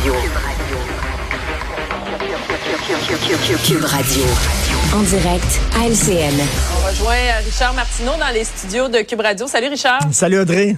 Radio. Cube Radio. En direct à LCN. On rejoint Richard Martineau dans les studios de Cube Radio. Salut Richard. Salut Audrey.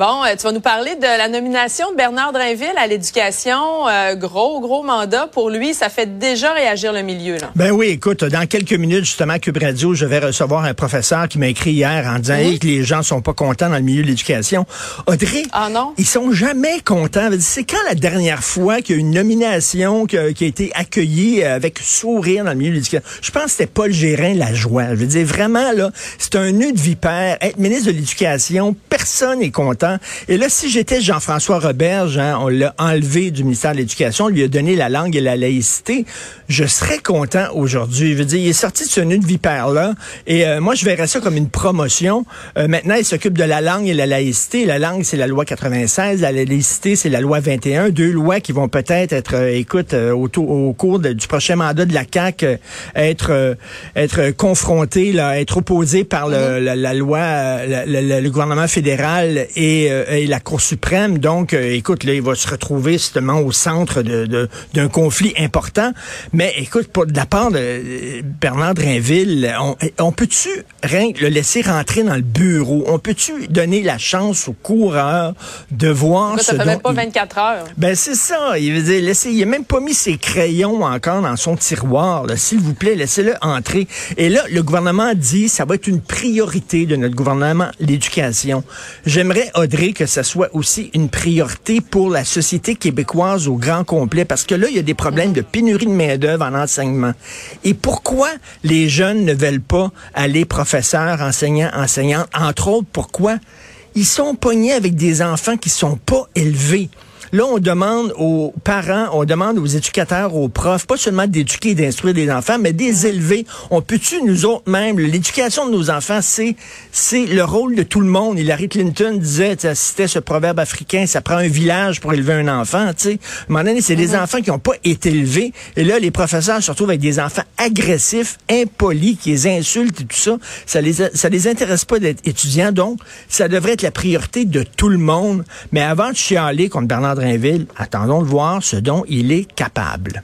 Bon, euh, tu vas nous parler de la nomination de Bernard Drinville à l'éducation. Euh, gros, gros mandat pour lui. Ça fait déjà réagir le milieu. Là. Ben oui, écoute, dans quelques minutes, justement, à Cube Radio, je vais recevoir un professeur qui m'a écrit hier en disant que les gens sont pas contents dans le milieu de l'éducation. Audrey, ah non? ils sont jamais contents. C'est quand la dernière fois qu'il y a une nomination qui a, qui a, été accueillie avec sourire dans le milieu de l'éducation? Je pense que c'était Paul Gérin la joie. Je veux dire, vraiment, là, c'est un nœud de vipère. Être ministre de l'Éducation, personne n'est content. Et là, si j'étais Jean-François Roberge, hein, on l'a enlevé du ministère de l'Éducation, on lui a donné la langue et la laïcité, je serais content aujourd'hui. Je veux dire, il est sorti de ce nœud de vipère-là, et euh, moi, je verrais ça comme une promotion. Euh, maintenant, il s'occupe de la langue et la laïcité. La langue, c'est la loi 96, la laïcité, c'est la loi 21, deux lois qui vont peut-être être, euh, écoute, au, au, cours de, du prochain mandat de la CAQ, être être confrontées, là, être opposées par le, mm-hmm. la, la, loi, le gouvernement fédéral et euh, et, la Cour suprême. Donc, euh, écoute, là, il va se retrouver justement au centre de, d'un conflit important. Mais écoute, pour, de la part de euh, Bernard Drinville, on, on peut-tu le laisser rentrer dans le bureau? On peut-tu donner la chance aux coureurs de voir ça ce fait même pas 24 heures. Ben, c'est ça. Il veut dire, laissez, il a même pas mis ses crayons encore dans son tiroir. S'il vous plaît, laissez-le entrer. Et là, le gouvernement dit, ça va être une priorité de notre gouvernement, l'éducation. J'aimerais Audrey, que ce soit aussi une priorité pour la société québécoise au grand complet, parce que là, il y a des problèmes de pénurie de main-d'œuvre en enseignement. Et pourquoi les jeunes ne veulent pas aller professeurs, enseignants, enseignantes? Entre autres, pourquoi? Ils sont pognés avec des enfants qui sont pas élevés? Là, on demande aux parents, on demande aux éducateurs, aux profs, pas seulement d'éduquer et d'instruire des enfants, mais des élever. On peut-tu, nous autres même, l'éducation de nos enfants, c'est c'est le rôle de tout le monde. Hillary Clinton disait, citait ce proverbe africain, ça prend un village pour élever un enfant, tu sais. À un moment donné, c'est des mm-hmm. enfants qui n'ont pas été élevés. Et là, les professeurs se retrouvent avec des enfants agressifs, impolis, qui les insultent et tout ça. Ça les, ça les intéresse pas d'être étudiants. Donc, ça devrait être la priorité de tout le monde. Mais avant de chialer contre Bernard attendons de voir ce dont il est capable.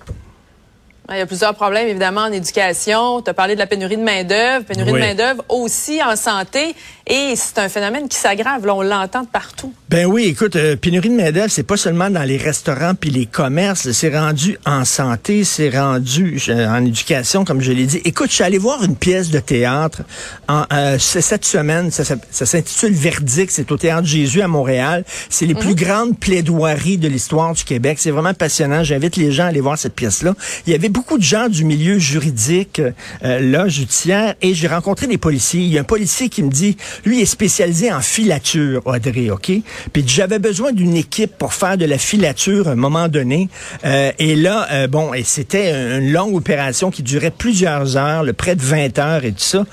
Il y a plusieurs problèmes, évidemment, en éducation. Tu as parlé de la pénurie de main-d'œuvre, pénurie de main-d'œuvre aussi en santé. Et c'est un phénomène qui s'aggrave. Là, on l'entend de partout. Ben oui, écoute, euh, pénurie de main-d'œuvre, c'est pas seulement dans les restaurants puis les commerces. C'est rendu en santé, c'est rendu euh, en éducation, comme je l'ai dit. Écoute, je suis allé voir une pièce de théâtre en, euh, cette semaine. Ça, s'intitule Verdict. C'est au Théâtre Jésus à Montréal. C'est les plus mhm. grandes plaidoiries de l'histoire du Québec. C'est vraiment passionnant. J'invite les gens à aller voir cette pièce-là. Il y avait beaucoup de gens du milieu juridique, euh, là, judiciaire, et j'ai rencontré des policiers. Il y a un policier qui me dit, lui est spécialisé en filature, Audrey, OK? Puis j'avais besoin d'une équipe pour faire de la filature à un moment donné. Euh, et là, euh, bon, et c'était une longue opération qui durait plusieurs heures, près de 20 heures et tout ça.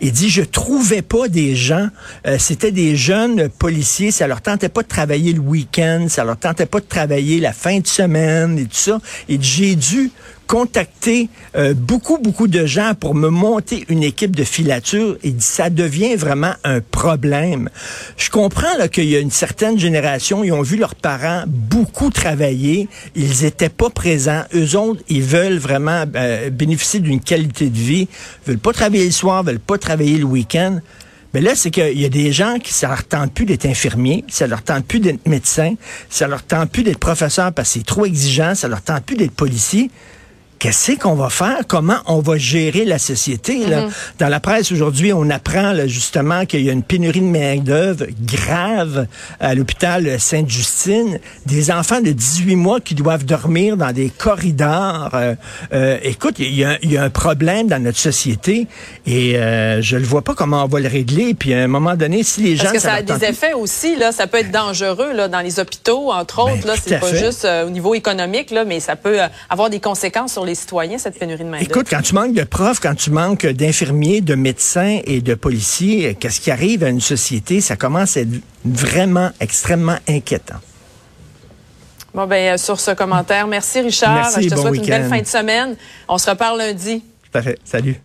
Il dit, je trouvais pas des gens, euh, c'était des jeunes policiers, ça leur tentait pas de travailler le week-end, ça leur tentait pas de travailler la fin de semaine et tout ça. Et j'ai dû contacter euh, beaucoup, beaucoup de gens pour me monter une équipe de filature et ça devient vraiment un problème. Je comprends qu'il y a une certaine génération, ils ont vu leurs parents beaucoup travailler, ils étaient pas présents. Eux autres, ils veulent vraiment euh, bénéficier d'une qualité de vie, veulent pas travailler le soir, veulent pas travailler le week-end. Mais là, c'est qu'il y a des gens qui, ça leur tente plus d'être infirmiers, ça leur tente plus d'être médecin, ça leur tente plus d'être professeur parce que c'est trop exigeant, ça leur tente plus d'être policier qu'est-ce qu'on va faire? Comment on va gérer la société? Là? Mm-hmm. Dans la presse aujourd'hui, on apprend justement qu'il y a une pénurie de main-d'œuvre grave à l'hôpital Sainte-Justine. Des enfants de 18 mois qui doivent dormir dans des corridors. Euh, euh, écoute, il y, a, un problème dans notre société et euh, je ne vois pas comment on va le régler. Puis à un moment donné, si les gens... Parce que ça, a des effets aussi. Là, ça peut être dangereux là, dans les hôpitaux, entre ben, autres. là, c'est pas juste au niveau économique, là, mais ça peut avoir des conséquences sur les citoyens, cette pénurie de main Écoute, quand tu manques de profs, quand tu manques d'infirmiers, de médecins et de policiers, qu'est-ce qui arrive à une société? Ça commence à être vraiment extrêmement inquiétant. Bon, ben, euh, sur ce commentaire, merci Richard. Merci, Je te souhaite une belle fin de semaine. On se reparle lundi. Tout à fait. Salut.